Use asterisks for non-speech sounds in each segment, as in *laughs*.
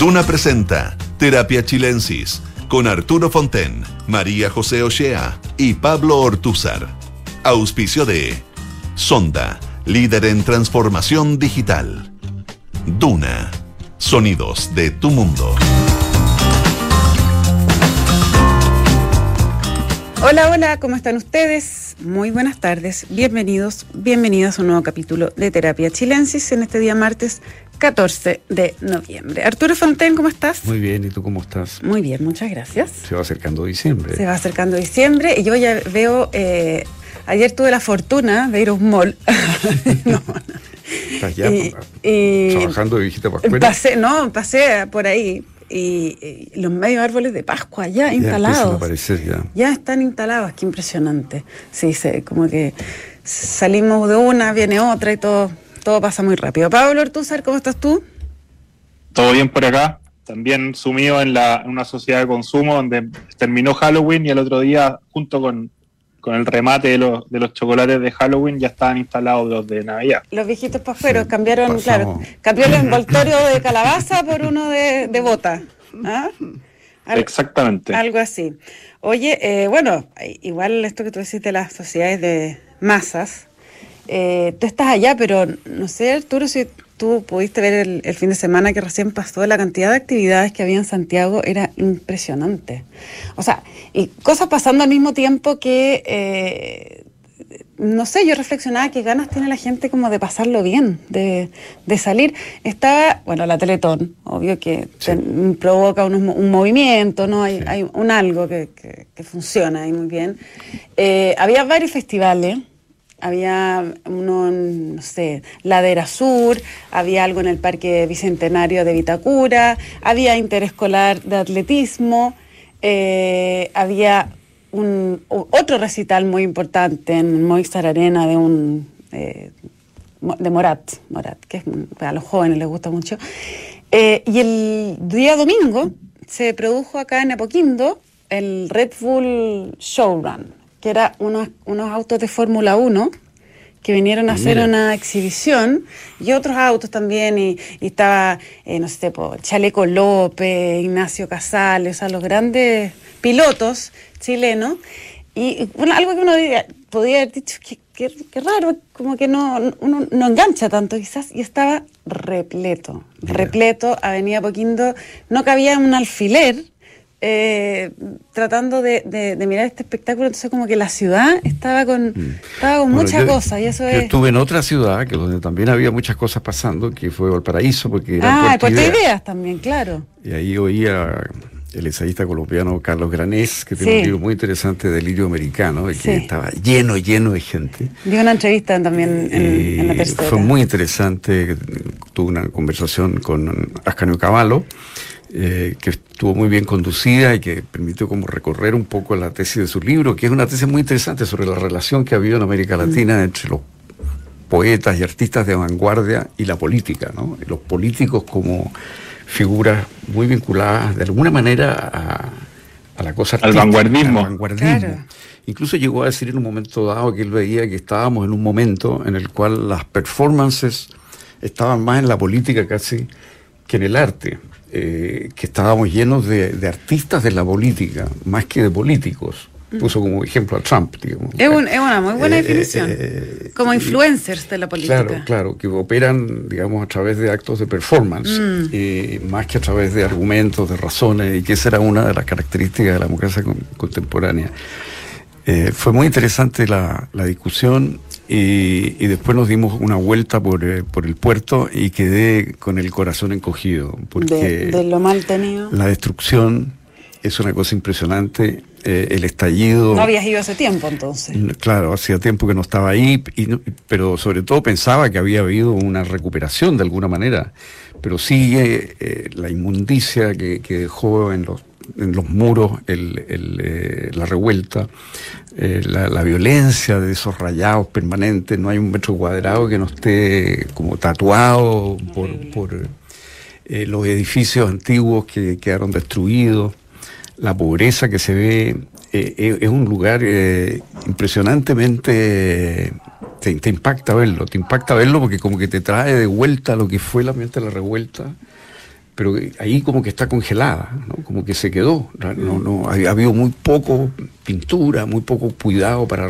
Duna presenta Terapia Chilensis con Arturo Fonten, María José Ochea y Pablo Ortúzar. Auspicio de Sonda, líder en transformación digital. Duna, sonidos de tu mundo. Hola, hola, ¿cómo están ustedes? Muy buenas tardes, bienvenidos, bienvenidas a un nuevo capítulo de Terapia Chilensis en este día martes 14 de noviembre. Arturo Fonten, ¿cómo estás? Muy bien, ¿y tú cómo estás? Muy bien, muchas gracias. Se va acercando diciembre. Se va acercando diciembre y yo ya veo, eh, ayer tuve la fortuna de ir a un mall. *laughs* no, ¿Estás ya y, trabajando de visita pascuera? Pasé, no, pasé por ahí y, los medios árboles de Pascua ya, instalados. A aparecer ya. Ya están instalados, qué impresionante. Sí, sí, como que salimos de una, viene otra y todo, todo pasa muy rápido. Pablo Ortúzar, ¿cómo estás tú? Todo bien por acá. También sumido en, la, en una sociedad de consumo donde terminó Halloween y el otro día, junto con con el remate de los, de los chocolates de Halloween ya estaban instalados los de Navidad. Los viejitos pajueros cambiaron, claro, cambió el envoltorio de calabaza por uno de, de bota. ¿ah? Exactamente. Algo así. Oye, eh, bueno, igual esto que tú decís de las sociedades de masas, eh, tú estás allá, pero no sé, Arturo, si tú pudiste ver el, fin de semana que recién pasó, la cantidad de actividades que había en Santiago era impresionante. O sea, y cosas pasando al mismo tiempo que, eh, no sé, yo reflexionaba qué ganas tiene la gente como de pasarlo bien, de, salir. Estaba, bueno, la Teletón, obvio que provoca un, movimiento, ¿no? Hay, hay un algo que, funciona ahí muy bien. Eh, había varios festivales había uno, no sé, Ladera Sur, había algo en el Parque Bicentenario de Vitacura, había interescolar de atletismo, eh, había un, otro recital muy importante en Movistar Arena de un eh, de Morat, Morat, que es, a los jóvenes les gusta mucho. Eh, y el día domingo se produjo acá en Apoquindo el Red Bull Showrun que era unos, unos autos de Fórmula 1 que vinieron a hacer una exhibición y otros autos también y, estaba, eh, no sé, Chaleco López, Ignacio Casales, o sea, los grandes pilotos chilenos. Y algo que uno podría haber dicho que, que, raro, como que no, uno no engancha tanto quizás y estaba repleto, repleto, Avenida Poquindo, no cabía un alfiler eh, tratando de, mirar este espectáculo, entonces como que la ciudad estaba con, mm. estaba con muchas cosas y eso yo estuve en otra ciudad que donde también había muchas cosas pasando, que fue Valparaíso, porque era Ah, Puerto Ideas. también, claro. Y ahí oía el ensayista colombiano Carlos Granés, que tiene un libro muy interesante, Delirio Americano, y que estaba lleno, lleno de gente. Dio una entrevista también en, la tercera. Fue muy interesante, tuve una conversación con Ascanio Cavallo, eh, que estuvo muy bien conducida y que permitió como recorrer un poco la tesis de su libro, que es una tesis muy interesante sobre la relación que ha habido en América mm. Latina entre los poetas y artistas de vanguardia y la política, ¿no? los políticos como figuras muy vinculadas de alguna manera a, la cosa artística. Al vanguardismo. Incluso llegó a decir en un momento dado que él veía que estábamos en un momento en el cual las performances estaban más en la política casi que en el arte. Eh, que estábamos llenos de, artistas de la política, más que de políticos. Mm. Puso como ejemplo a Trump, digamos. Es, una muy buena eh, definición. Eh, como influencers de la política. Claro, claro, que operan, digamos, a través de actos de performance, mm. más que a través de argumentos, de razones, y que esa era una de las características de la democracia contemporánea. fue muy interesante la, la discusión y, después nos dimos una vuelta por, eh, por, el puerto y quedé con el corazón encogido. Porque de, lo mal tenido. La destrucción es una cosa impresionante. Eh, el estallido. No habías ido hace tiempo entonces. Claro, hacía tiempo que no estaba ahí, y pero sobre todo pensaba que había habido una recuperación de alguna manera. Pero sigue eh, la inmundicia que, que dejó en los en los muros el, eh, la revuelta, eh, la, violencia de esos rayados permanentes, no hay un metro cuadrado que no esté como tatuado por, eh, los edificios antiguos que quedaron destruidos, la pobreza que se ve, es un lugar impresionantemente... Te, te, impacta verlo, te impacta verlo porque como que te trae de vuelta lo que fue la ambiente de la revuelta pero ahí como que está congelada, ¿no? como que se quedó. No, no, ha, habido muy poco pintura, muy poco cuidado para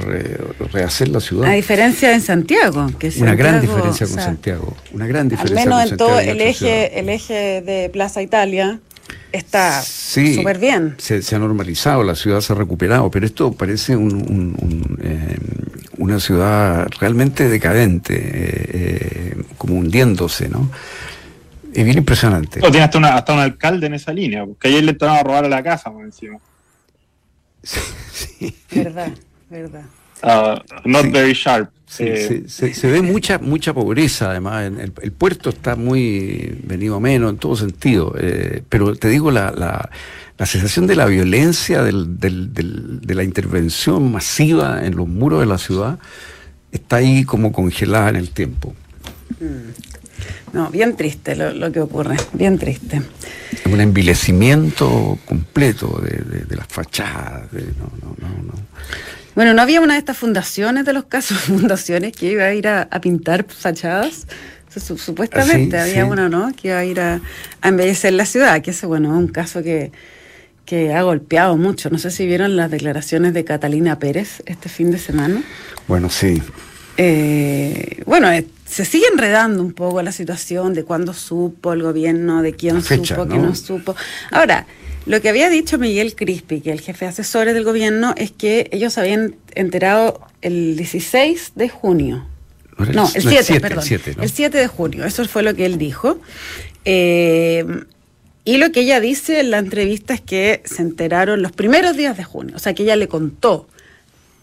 rehacer la ciudad. A diferencia en Santiago, que es una gran diferencia con Santiago, una gran diferencia. Al menos en todo el eje, el eje de Plaza Italia está súper bien. Se, ha normalizado, la ciudad se ha recuperado, pero esto parece eh, una ciudad realmente decadente, eh, eh, como hundiéndose, ¿no? Es bien impresionante. tiene hasta, una, hasta un alcalde en esa línea, porque ayer le estaban a robar a la casa por encima. Sí, Verdad, verdad. Uh, not very sharp. Eh, se, ve mucha mucha pobreza, además. El, el, puerto está muy venido a menos en todo sentido. Eh, pero te digo, la, la, la, sensación de la violencia, del, del, de la intervención masiva en los muros de la ciudad, está ahí como congelada en el tiempo. Mm. No, bien triste lo, que ocurre, bien triste. Un envilecimiento completo de, las fachadas. Bueno, ¿no había una de estas fundaciones de los casos, *laughs* fundaciones que iba a ir a, pintar fachadas? supuestamente ah, había una, ¿no? Que iba a ir a, embellecer la ciudad, que ese, bueno, es un caso que, que ha golpeado mucho. No sé si vieron las declaraciones de Catalina Pérez este fin de semana. Bueno, sí. Eh, bueno, se sigue enredando un poco la situación de cuándo supo el gobierno, de quién supo, ¿no? quién no supo. Ahora, lo que había dicho Miguel Crispi, que el jefe de asesores del gobierno, es que ellos habían enterado el 16 de junio. No, el 7, perdón. El 7, de junio, eso fue lo que él dijo. Eh, y lo que ella dice en la entrevista es que se enteraron los primeros días de junio, o sea que ella le contó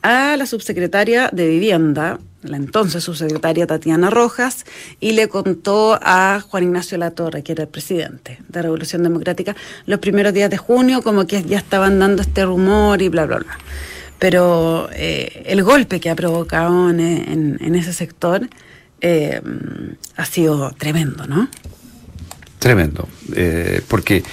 a la subsecretaria de Vivienda, la entonces subsecretaria Tatiana Rojas, y le contó a Juan Ignacio Latorre, que era el presidente de Revolución Democrática, los primeros días de junio, como que ya estaban dando este rumor y bla, bla, bla. Pero eh, el golpe que ha provocado en, ese sector eh, ha sido tremendo, ¿no? Tremendo, eh, porque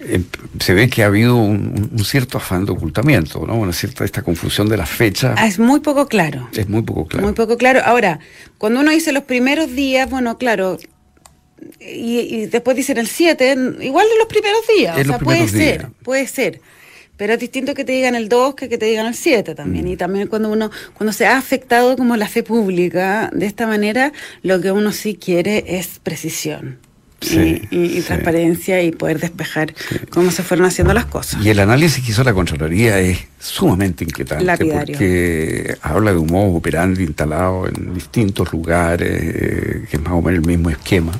eh, se ve que ha habido un, cierto afán de ocultamiento, ¿no? Una cierta esta confusión de las fechas. Ah, es muy poco claro. Es muy poco claro. Muy poco claro. Ahora, cuando uno dice los primeros días, bueno, claro, y, después dicen el 7, igual de los primeros días. o sea, puede ser, puede ser. Pero es distinto que te digan el 2 que que te digan el 7 también. Mm. Y también cuando uno, cuando se ha afectado como la fe pública de esta manera, lo que uno sí quiere es precisión y, transparencia y poder despejar cómo se fueron haciendo las cosas. Y el análisis que hizo la Contraloría es sumamente inquietante porque habla de un modo operandi instalado en distintos lugares, eh, que es más o menos el mismo esquema.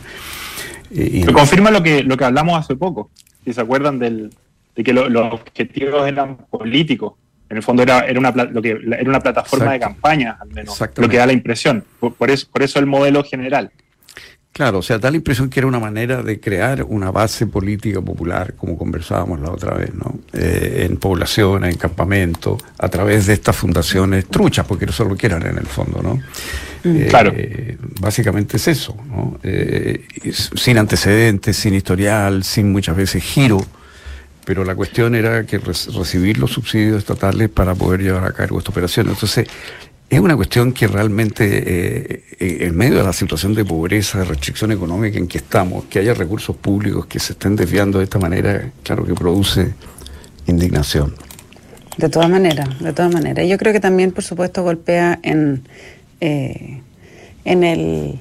Eh, y confirma lo que, lo que hablamos hace poco, si se acuerdan del, de que los objetivos eran políticos. En el fondo era, era, una, lo que, era una plataforma de campaña, al menos, lo que da la impresión. Por, eso, por eso el modelo general. Claro, o sea, da la impresión que era una manera de crear una base política popular, como conversábamos la otra vez, ¿no? Eh, en poblaciones, en campamentos, a través de estas fundaciones truchas, porque eso es lo que eran en el fondo, ¿no? Mm. Eh, claro. Básicamente es eso, ¿no? Eh, sin antecedentes, sin historial, sin muchas veces giro, pero la cuestión era que recibir los subsidios estatales para poder llevar a cabo esta operación. Entonces, es una cuestión que realmente, eh, eh, en medio de la situación de pobreza, de restricción económica en que estamos, que haya recursos públicos que se estén desviando de esta manera, claro que produce indignación. De todas maneras, de todas maneras. Yo creo que también, por supuesto, golpea en, eh, en, el,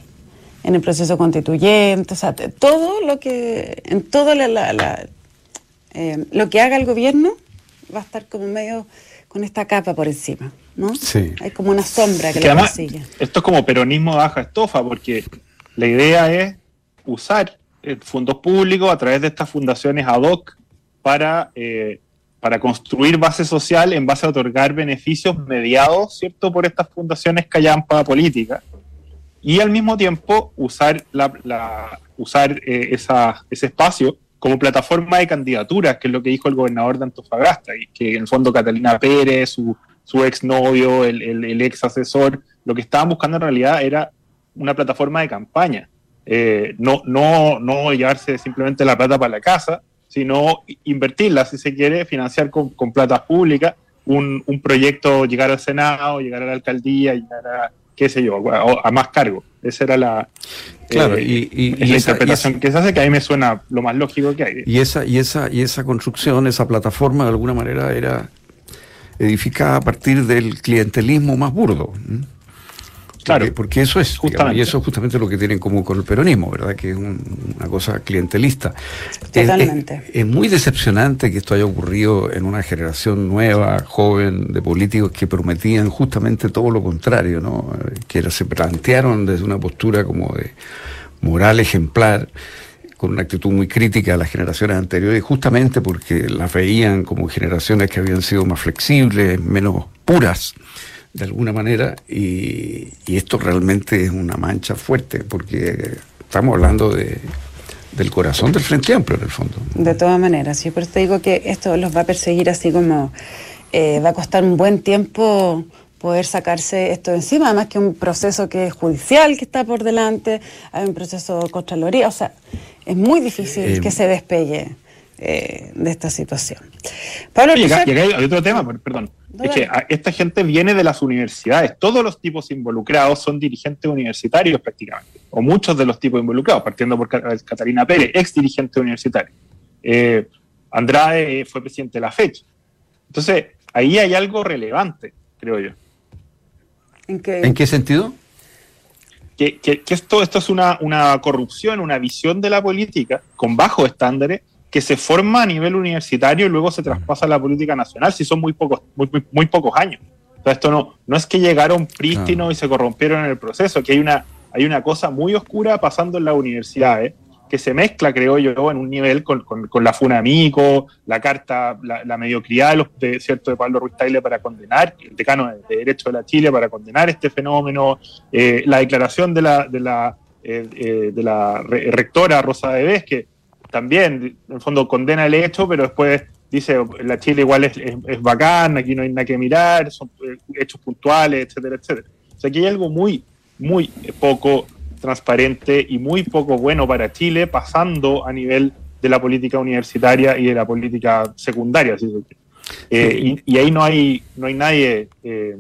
en el proceso constituyente, o sea, todo lo que, en todo la, lo que haga el gobierno va a estar como medio con esta capa por encima. ¿No? Sí. Hay como una sombra que, lo sigue. Esto es como peronismo de baja estofa, porque la idea es usar eh, fondos públicos a través de estas fundaciones ad hoc para, eh, para construir base social en base a otorgar beneficios mediados, ¿cierto?, por estas fundaciones callampa política. Y al mismo tiempo usar, la, usar eh, esa, ese espacio como plataforma de candidaturas, que es lo que dijo el gobernador de Antofagasta, y que en el fondo Catalina Pérez, su, su exnovio, el, el, ex asesor, lo que estaban buscando en realidad era una plataforma de campaña. Eh, no, no, no llevarse simplemente la plata para la casa, sino invertirla, si se quiere, financiar con, con plata pública un, un, proyecto, llegar al Senado, llegar a la alcaldía, llegar qué sé yo, a, más cargo. Esa era la, claro, y, la interpretación que se hace, que a mí me suena lo más lógico que hay. Y esa, y esa, y esa construcción, esa plataforma, de alguna manera era edificada a partir del clientelismo más burdo. Claro. Porque, eso es, y eso es justamente lo que tienen como con el peronismo, ¿verdad? Que es una cosa clientelista. Totalmente. Es, muy decepcionante que esto haya ocurrido en una generación nueva, joven, de políticos que prometían justamente todo lo contrario, ¿no? Que se plantearon desde una postura como de moral ejemplar con una actitud muy crítica a las generaciones anteriores, justamente porque las veían como generaciones que habían sido más flexibles, menos puras de alguna manera, y, esto realmente es una mancha fuerte, porque estamos hablando de, del corazón del Frente Amplio, en el fondo. De todas maneras, sí, por eso te digo que esto los va a perseguir así como eh, va a costar un buen tiempo poder sacarse esto de encima, además que un proceso que es judicial que está por delante, hay un proceso de Contraloría, o sea, es muy difícil eh, que se despegue eh, de esta situación. Pablo, y hay otro tema, perdón. Es que esta gente viene de las universidades. Todos los tipos involucrados son dirigentes universitarios prácticamente, o muchos de los tipos involucrados, partiendo por Catalina Pérez, ex dirigente universitario. Eh, Andrade fue presidente de la fecha. Entonces, ahí hay algo relevante, creo yo. ¿En qué, sentido? Que, esto, esto es una, una corrupción, una visión de la política con bajos estándares que se forma a nivel universitario y luego se traspasa a la política nacional, si son muy pocos, muy, muy, pocos años. Entonces, esto no, no es que llegaron prístinos y se corrompieron en el proceso, que hay una, hay una cosa muy oscura pasando en la universidad, ¿eh? Que se mezcla, creo yo, en un nivel con, con, la FUNAMICO, la carta, la, mediocridad de, ¿cierto? de Pablo Ruiz Taile para condenar, el decano de, Derecho de la Chile para condenar este fenómeno, eh, la declaración de la, de la, eh, de la rectora Rosa de Vez, que también, en el fondo, condena el hecho, pero después dice, la Chile igual es, es, bacán, aquí no hay nada que mirar, son eh, hechos puntuales, etcétera, etcétera. O sea, aquí hay algo muy, muy poco transparente y muy poco bueno para Chile, pasando a nivel de la política universitaria y de la política secundaria. Eh, y, ahí no hay, no hay nadie eh,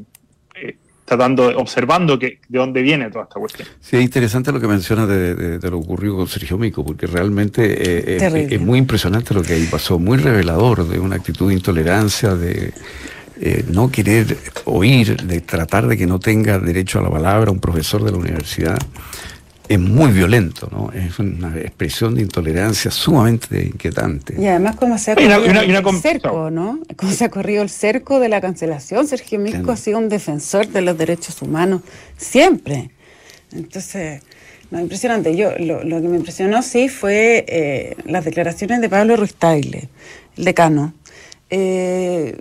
tratando, observando que, de dónde viene toda esta cuestión. Sí, es interesante lo que mencionas de, lo ocurrido con Sergio Mico, porque realmente eh, es, muy impresionante lo que ahí pasó, muy revelador de una actitud de intolerancia, de eh, no querer oír, de tratar de que no tenga derecho a la palabra un profesor de la universidad es muy violento, ¿no? Es una expresión de intolerancia sumamente inquietante. Y además cómo se ha corrido el cerco, ¿no? Cómo se ha corrido el cerco de la cancelación. Sergio Misco ha sido un defensor de los derechos humanos siempre. Entonces, no, impresionante. Yo lo, que me impresionó sí fue eh, las declaraciones de Pablo Ruiz Tagle, el decano. Eh,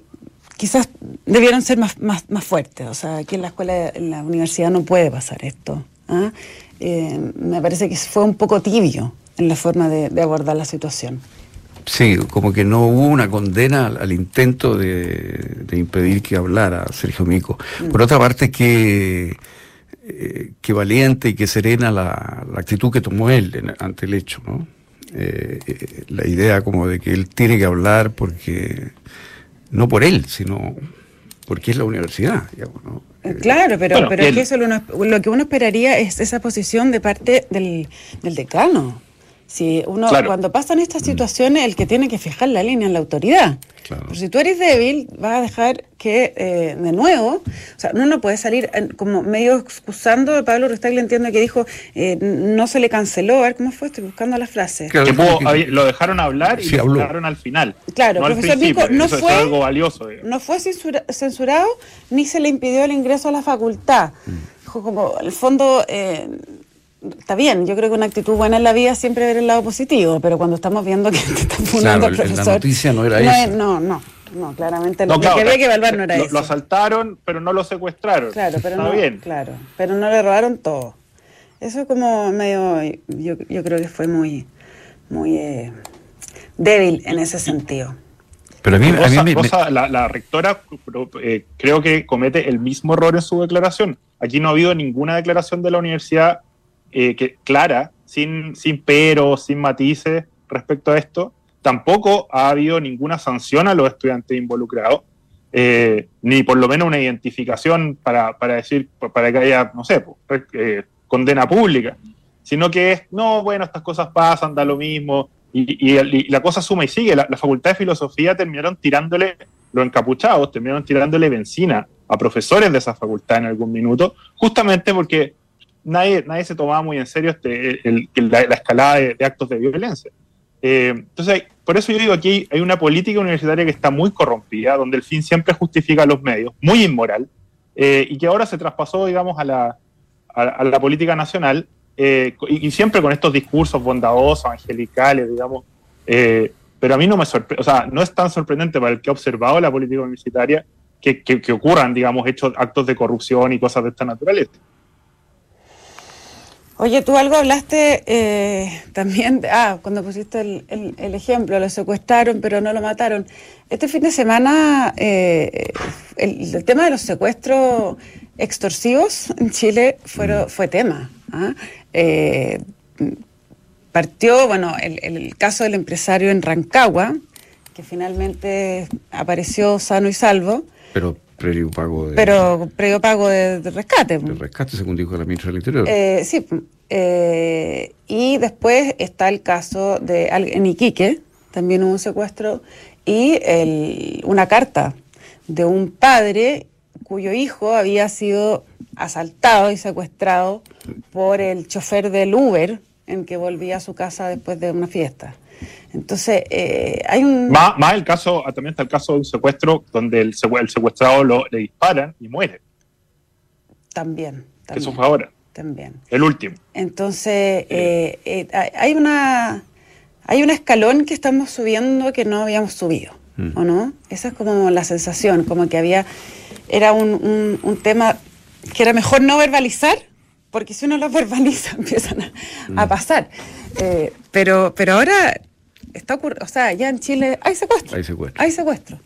quizás debieron ser más, más, más fuertes. O sea, aquí en la escuela, en la universidad no puede pasar esto. ¿ah? Eh, me parece que fue un poco tibio en la forma de, abordar la situación. Sí, como que no hubo una condena al, intento de, impedir que hablara Sergio Mico. Mm. Por otra parte, que, eh, que valiente y que serena la, actitud que tomó él ante el hecho, ¿no? Eh, la idea como de que él tiene que hablar porque, no por él, sino porque es la universidad, digamos, ¿no? Eh, claro, pero, pero es que eso lo, que uno esperaría es esa posición de parte del, decano. Si uno, cuando pasan estas mm. situaciones, el que tiene que fijar la línea es la autoridad. si tú eres débil, vas a dejar que, eh, de nuevo, o sea, uno no puede salir como medio excusando, Pablo le entiendo que dijo, eh, no se le canceló, a ver cómo fue, estoy buscando la frase. Que lo dejaron hablar y lo dejaron al final. Claro, no profesor Mico no fue, algo valioso, no fue censurado ni se le impidió el ingreso a la facultad. Mm. Dijo como, el fondo... Eh, está bien, yo creo que una actitud buena en la vida siempre ver el lado positivo, pero cuando estamos viendo que *laughs* te están funando al profesor. La noticia no era eso. No, no, no, claramente no. Lo que había que evaluar no era eso. Lo asaltaron, pero no lo secuestraron. Claro, pero no, bien. Claro, pero no le robaron todo. Eso es como medio, yo, yo creo que fue muy, muy eh, débil en ese sentido. Pero a mí, la, rectora eh, creo que comete el mismo error en su declaración. Aquí no ha habido ninguna declaración de la universidad eh, que, clara, sin, sin sin matices respecto a esto. Tampoco ha habido ninguna sanción a los estudiantes involucrados. eh, ni por lo menos una identificación para, para decir, para que haya, no sé, eh, condena pública, sino que es, no, bueno, estas cosas pasan, da lo mismo, y, la cosa suma y sigue. La, Facultad de Filosofía terminaron tirándole, los encapuchados terminaron tirándole benzina a profesores de esa facultad en algún minuto, justamente porque nadie, nadie se tomaba muy en serio este, la, escalada de, actos de violencia. Eh, entonces, por eso yo digo aquí hay una política universitaria que está muy corrompida, donde el fin siempre justifica los medios, muy inmoral, eh, y que ahora se traspasó, digamos, a la, a la política nacional, eh, y, siempre con estos discursos bondadosos, angelicales, digamos, eh, pero a mí no me sorprende, o sea, no es tan sorprendente para el que ha observado la política universitaria que, que, ocurran, digamos, hechos, actos de corrupción y cosas de esta naturaleza. Oye, tú algo hablaste eh, también, ah, cuando pusiste el, el, ejemplo, lo secuestraron pero no lo mataron. Este fin de semana el, el, tema de los secuestros extorsivos en Chile fueron, fue tema. ¿ah? Eh, partió, bueno, el, caso del empresario en Rancagua, que finalmente apareció sano y salvo. Pero previo pago de... Pero previo pago de, rescate. De rescate, según dijo la ministra del Interior. Eh, sí, eh, y después está el caso de en Iquique, también hubo un secuestro, y una carta de un padre cuyo hijo había sido asaltado y secuestrado por el chofer del Uber en que volvía a su casa después de una fiesta. Entonces, eh, hay un... Más, el caso, ah, también está el caso de un secuestro donde el, secuestrado lo, le disparan y muere. También. también Eso fue ahora. También. El último. Entonces, eh, eh, hay una... Hay un escalón que estamos subiendo que no habíamos subido, mm. ¿o no? Esa es como la sensación, como que había era un, un, tema que era mejor no verbalizar, porque si uno lo *laughs* verbaliza empiezan a, mm. pasar. Eh, pero, pero ahora está ocurriendo, o sea, ya en Chile hay secuestro. Hay secuestro. Hay secuestro.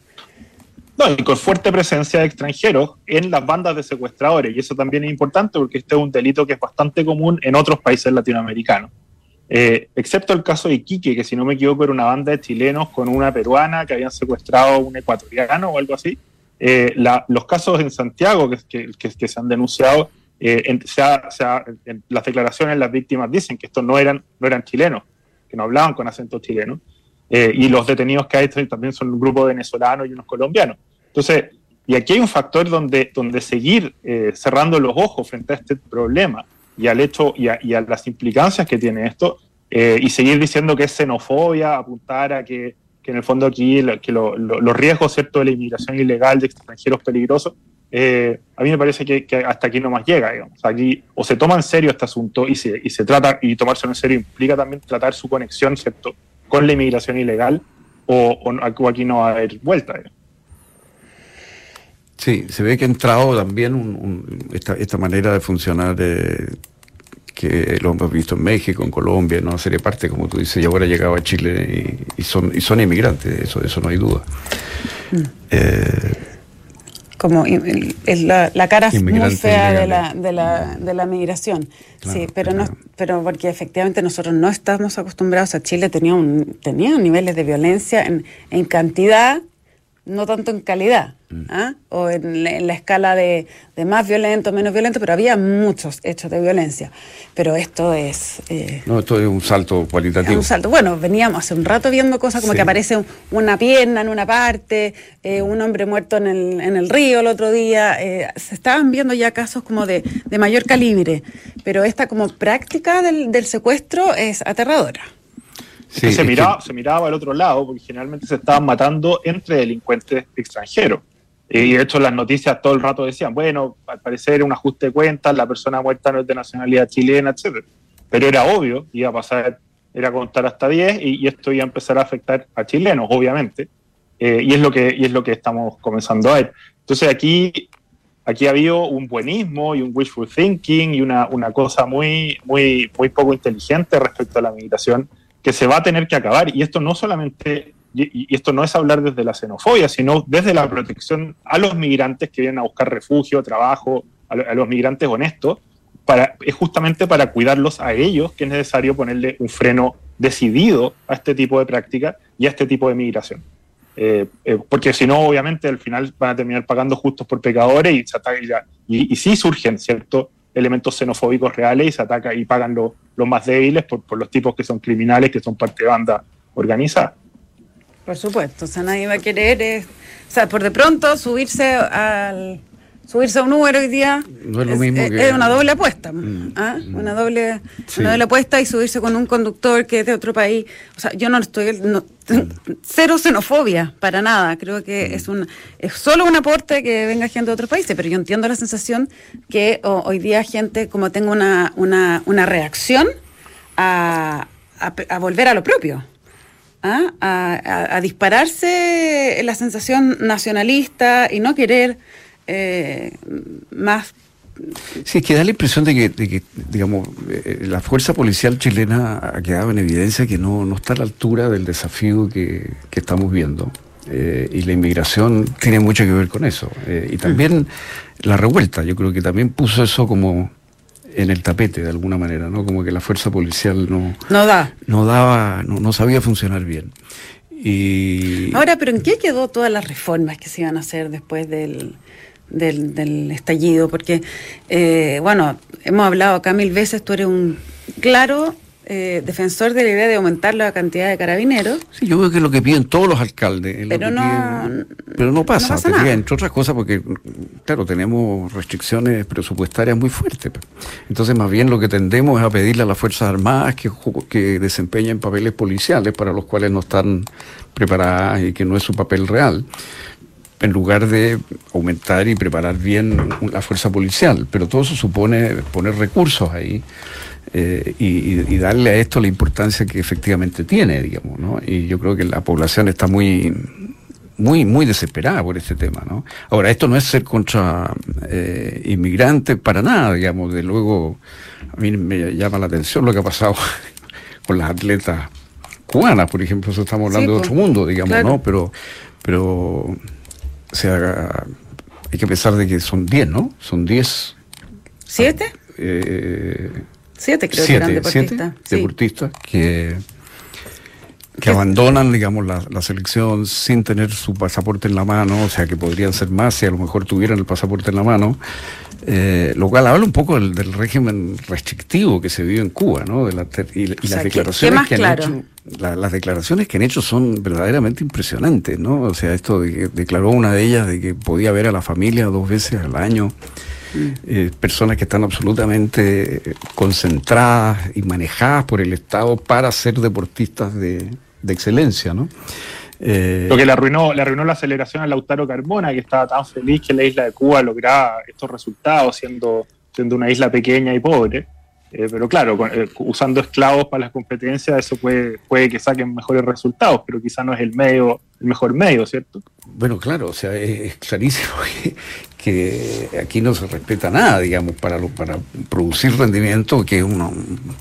No, y con fuerte presencia de extranjeros en las bandas de secuestradores. Y eso también es importante porque este es un delito que es bastante común en otros países latinoamericanos. Eh, excepto el caso de Iquique, que si no me equivoco era una banda de chilenos con una peruana que habían secuestrado a un ecuatoriano o algo así. Eh, los casos en Santiago que, que, se han denunciado, eh, en, las declaraciones las víctimas dicen que estos no eran, no eran chilenos, que no hablaban con acento chileno, eh, y los detenidos que hay también son un grupo de venezolanos y unos colombianos. Entonces, y aquí hay un factor donde, donde seguir cerrando los ojos frente a este problema y al hecho y a las implicancias que tiene esto, y seguir diciendo que es xenofobia, apuntar a que que en el fondo aquí que los riesgos ¿cierto? de la inmigración ilegal de extranjeros peligrosos, eh, a mí me parece que, hasta aquí no más llega, digamos. Aquí o se toma en serio este asunto y se, y se trata, y tomarse en serio implica también tratar su conexión ¿cierto? con la inmigración ilegal, o, o aquí no va a haber vuelta. Sí, se ve que ha entrado también esta, esta, manera de funcionar de, que lo hemos visto en México, en Colombia, no sería parte, como tú dices, y ahora llegado a Chile y, son, y son inmigrantes, eso, eso no hay duda. Mm. Eh, como es la, cara muy fea de la, de la, de la migración. sí, pero no, pero porque efectivamente nosotros no estamos acostumbrados a Chile tenía un, tenía niveles de violencia en, en cantidad no tanto en calidad, mm. ¿ah? o en, la escala de, más violento, menos violento, pero había muchos hechos de violencia. Pero esto es... Eh, no, esto es un salto cualitativo. un salto. Bueno, veníamos hace un rato viendo cosas como que aparece una pierna en una parte, eh, un hombre muerto en el, en el río el otro día. Eh, se estaban viendo ya casos como de, de mayor calibre, pero esta como práctica del, del secuestro es aterradora se, miraba, se miraba al otro lado, porque generalmente se estaban matando entre delincuentes extranjeros. Y de hecho las noticias todo el rato decían, bueno, al parecer un ajuste de cuentas, la persona muerta no es de nacionalidad chilena, etc. Pero era obvio, iba a pasar, era contar hasta 10 y, esto iba a empezar a afectar a chilenos, obviamente. Eh, y, es lo que, y es lo que estamos comenzando a ver. Entonces aquí, aquí ha habido un buenismo y un wishful thinking y una, una cosa muy, muy, muy poco inteligente respecto a la migración que se va a tener que acabar. Y esto no solamente, y esto no es hablar desde la xenofobia, sino desde la protección a los migrantes que vienen a buscar refugio, trabajo, a, los migrantes honestos, para, es justamente para cuidarlos a ellos que es necesario ponerle un freno decidido a este tipo de práctica y a este tipo de migración. Eh, eh, porque si no, obviamente, al final van a terminar pagando justos por pecadores y ataca y, y, sí surgen, ¿cierto? Elementos xenofóbicos reales y se ataca y pagan los más débiles por, por, los tipos que son criminales, que son parte de banda organizada. Por supuesto, o sea, nadie va a querer, eh, o sea, por de pronto subirse al subirse a un número hoy día no es, lo mismo es, que... una doble apuesta, mm, ¿ah? mm. una doble una doble apuesta y subirse con un conductor que es de otro país. O sea, yo no estoy no, *laughs* cero xenofobia para nada. Creo que mm. es un es solo un aporte que venga gente de otros países, pero yo entiendo la sensación que oh, hoy día gente como tenga una una, una reacción a, a, a volver a lo propio. ¿ah? A, a, dispararse la sensación nacionalista y no querer eh, más Sí, es que da la impresión de que, digamos, eh, la fuerza policial chilena ha quedado en evidencia que no, no está a la altura del desafío que, estamos viendo. Eh, y la inmigración tiene mucho que ver con eso. Y también la revuelta, yo creo que también puso eso como en el tapete de alguna manera, ¿no? Como que la fuerza policial no, no da. No daba, no, no sabía funcionar bien. Y... Ahora, pero ¿en qué quedó todas las reformas que se iban a hacer después del, del, estallido, porque, eh, bueno, hemos hablado acá mil veces, tú eres un claro eh, defensor de la idea de aumentar la cantidad de carabineros. Sí, yo veo que es lo que piden todos los alcaldes. Pero no, pero no pasa, entre otras cosas porque, claro, tenemos restricciones presupuestarias muy fuertes. Entonces, más bien lo que tendemos es a pedirle a las Fuerzas Armadas que, que desempeñen papeles policiales para los cuales no están preparadas y que no es su papel real en lugar de aumentar y preparar bien la fuerza policial. Pero todo eso supone poner recursos ahí eh, y, darle a esto la importancia que efectivamente tiene, digamos, ¿no? Y yo creo que la población está muy muy, muy desesperada por este tema, ¿no? Ahora, esto no es ser contra eh, inmigrantes para nada, digamos, de luego, a mí me llama la atención lo que ha pasado *laughs* con las atletas cubanas, por ejemplo, eso estamos hablando de otro mundo, digamos, ¿no? Pero, pero o sea, hay que pensar de que son 10, ¿no? Son 10. ¿Siete? Eh, siete, creo que eran deportistas. deportistas que, que abandonan, digamos, la, la, selección sin tener su pasaporte en la mano, o sea, que podrían ser más si a lo mejor tuvieran el pasaporte en la mano. Eh, lo cual habla un poco del, del, régimen restrictivo que se vive en Cuba, ¿no? De la, y, y las declaraciones que han hecho las declaraciones que han hecho son verdaderamente impresionantes, ¿no? O sea, esto de que declaró una de ellas de que podía ver a la familia dos veces al año, mm. eh, personas que están absolutamente concentradas y manejadas por el Estado para ser deportistas de, excelencia, ¿no? Eh, Lo que le arruinó, le arruinó la aceleración a Lautaro Carbona, que estaba tan feliz que la isla de Cuba lograra estos resultados siendo, siendo una isla pequeña y pobre. Eh, pero claro, eh, usando esclavos para las competencias, eso puede, puede que saquen mejores resultados, pero quizá no es el medio, el mejor medio, ¿cierto? Bueno, claro, o sea, es, clarísimo *laughs* que, aquí no se respeta nada, digamos, para, para producir rendimiento, que es una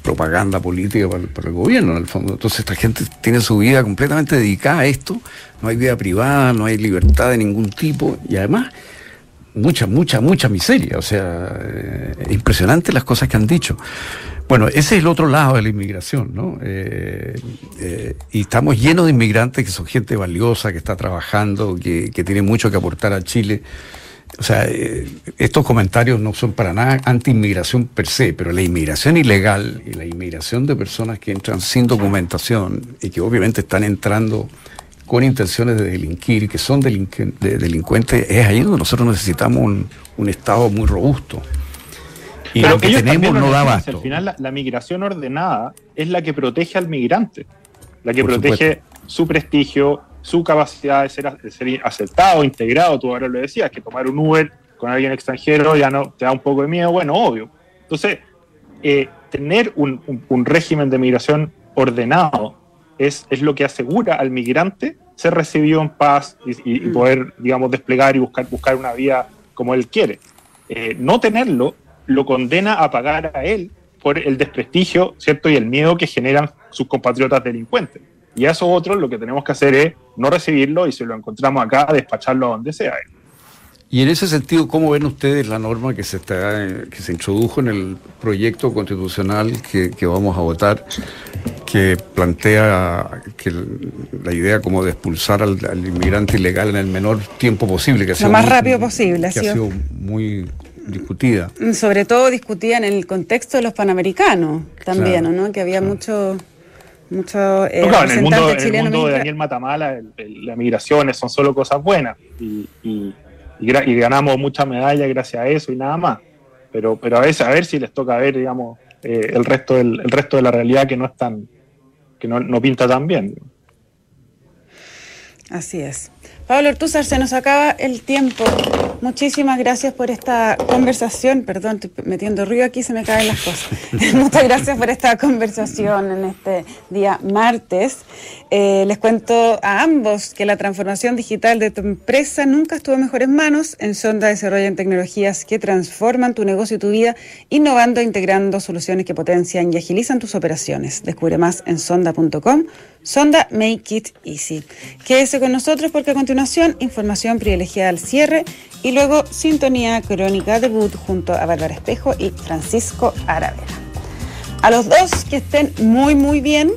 propaganda política para, para, el gobierno, en el fondo. Entonces, esta gente tiene su vida completamente dedicada a esto, no hay vida privada, no hay libertad de ningún tipo, y además mucha, mucha, mucha miseria. O sea, eh, impresionante las cosas que han dicho. Bueno, ese es el otro lado de la inmigración, ¿no? Eh, eh, y estamos llenos de inmigrantes que son gente valiosa, que está trabajando, que, que tiene mucho que aportar a Chile. O sea, estos comentarios no son para nada anti-inmigración per se, pero la inmigración ilegal y la inmigración de personas que entran sin documentación y que obviamente están entrando con intenciones de delinquir, que son de delincuentes, es ahí donde nosotros necesitamos un, Estado muy robusto. Y lo que tenemos no da Al final, la, migración ordenada es la que protege al migrante, la que protege su prestigio, su capacidad de ser, ser aceptado, integrado. Tú ahora lo decías, que tomar un Uber con alguien extranjero ya no te da un poco de miedo, bueno, obvio. Entonces, eh, tener un régimen de migración ordenado es, lo que asegura al migrante ser recibido en paz y, mm. poder, digamos, desplegar y buscar, buscar una vida como él quiere. Eh, no tenerlo lo condena a pagar a él por el desprestigio, ¿cierto? Y el miedo que generan sus compatriotas delincuentes. Y a esos otros lo que tenemos que hacer es no recibirlo y si lo encontramos acá, despacharlo a donde sea. Y en ese sentido, ¿cómo ven ustedes la norma que se está que se introdujo en el proyecto constitucional que, vamos a votar, que plantea que la idea como de expulsar al, inmigrante ilegal en el menor tiempo posible, que lo más rápido posible, que ha sido muy discutida. Sobre todo discutida en el contexto de los panamericanos también, ¿no? Que había mucho mucho eh, en el mundo, de Daniel Matamala las migraciones son solo cosas buenas y y, ganamos muchas medallas gracias a eso y nada más. Pero, pero a veces a ver si les toca ver, digamos, eh, el resto del el resto de la realidad que no es tan, que no, no pinta tan bien. Así es. Pablo Ortúzar, se nos acaba el tiempo. Muchísimas gracias por esta conversación. Perdón, estoy metiendo ruido aquí, se me caen las cosas. *laughs* Muchas gracias por esta conversación en este día martes. Eh, les cuento a ambos que la transformación digital de tu empresa nunca estuvo en mejores manos. En Sonda desarrollan tecnologías que transforman tu negocio y tu vida, innovando e integrando soluciones que potencian y agilizan tus operaciones. Descubre más en sonda.com. Sonda Make It Easy. Quédese con nosotros porque continuación información privilegiada al cierre y luego sintonía crónica debut junto a Bárbara Espejo y Francisco Aravena. A los dos que estén muy muy bien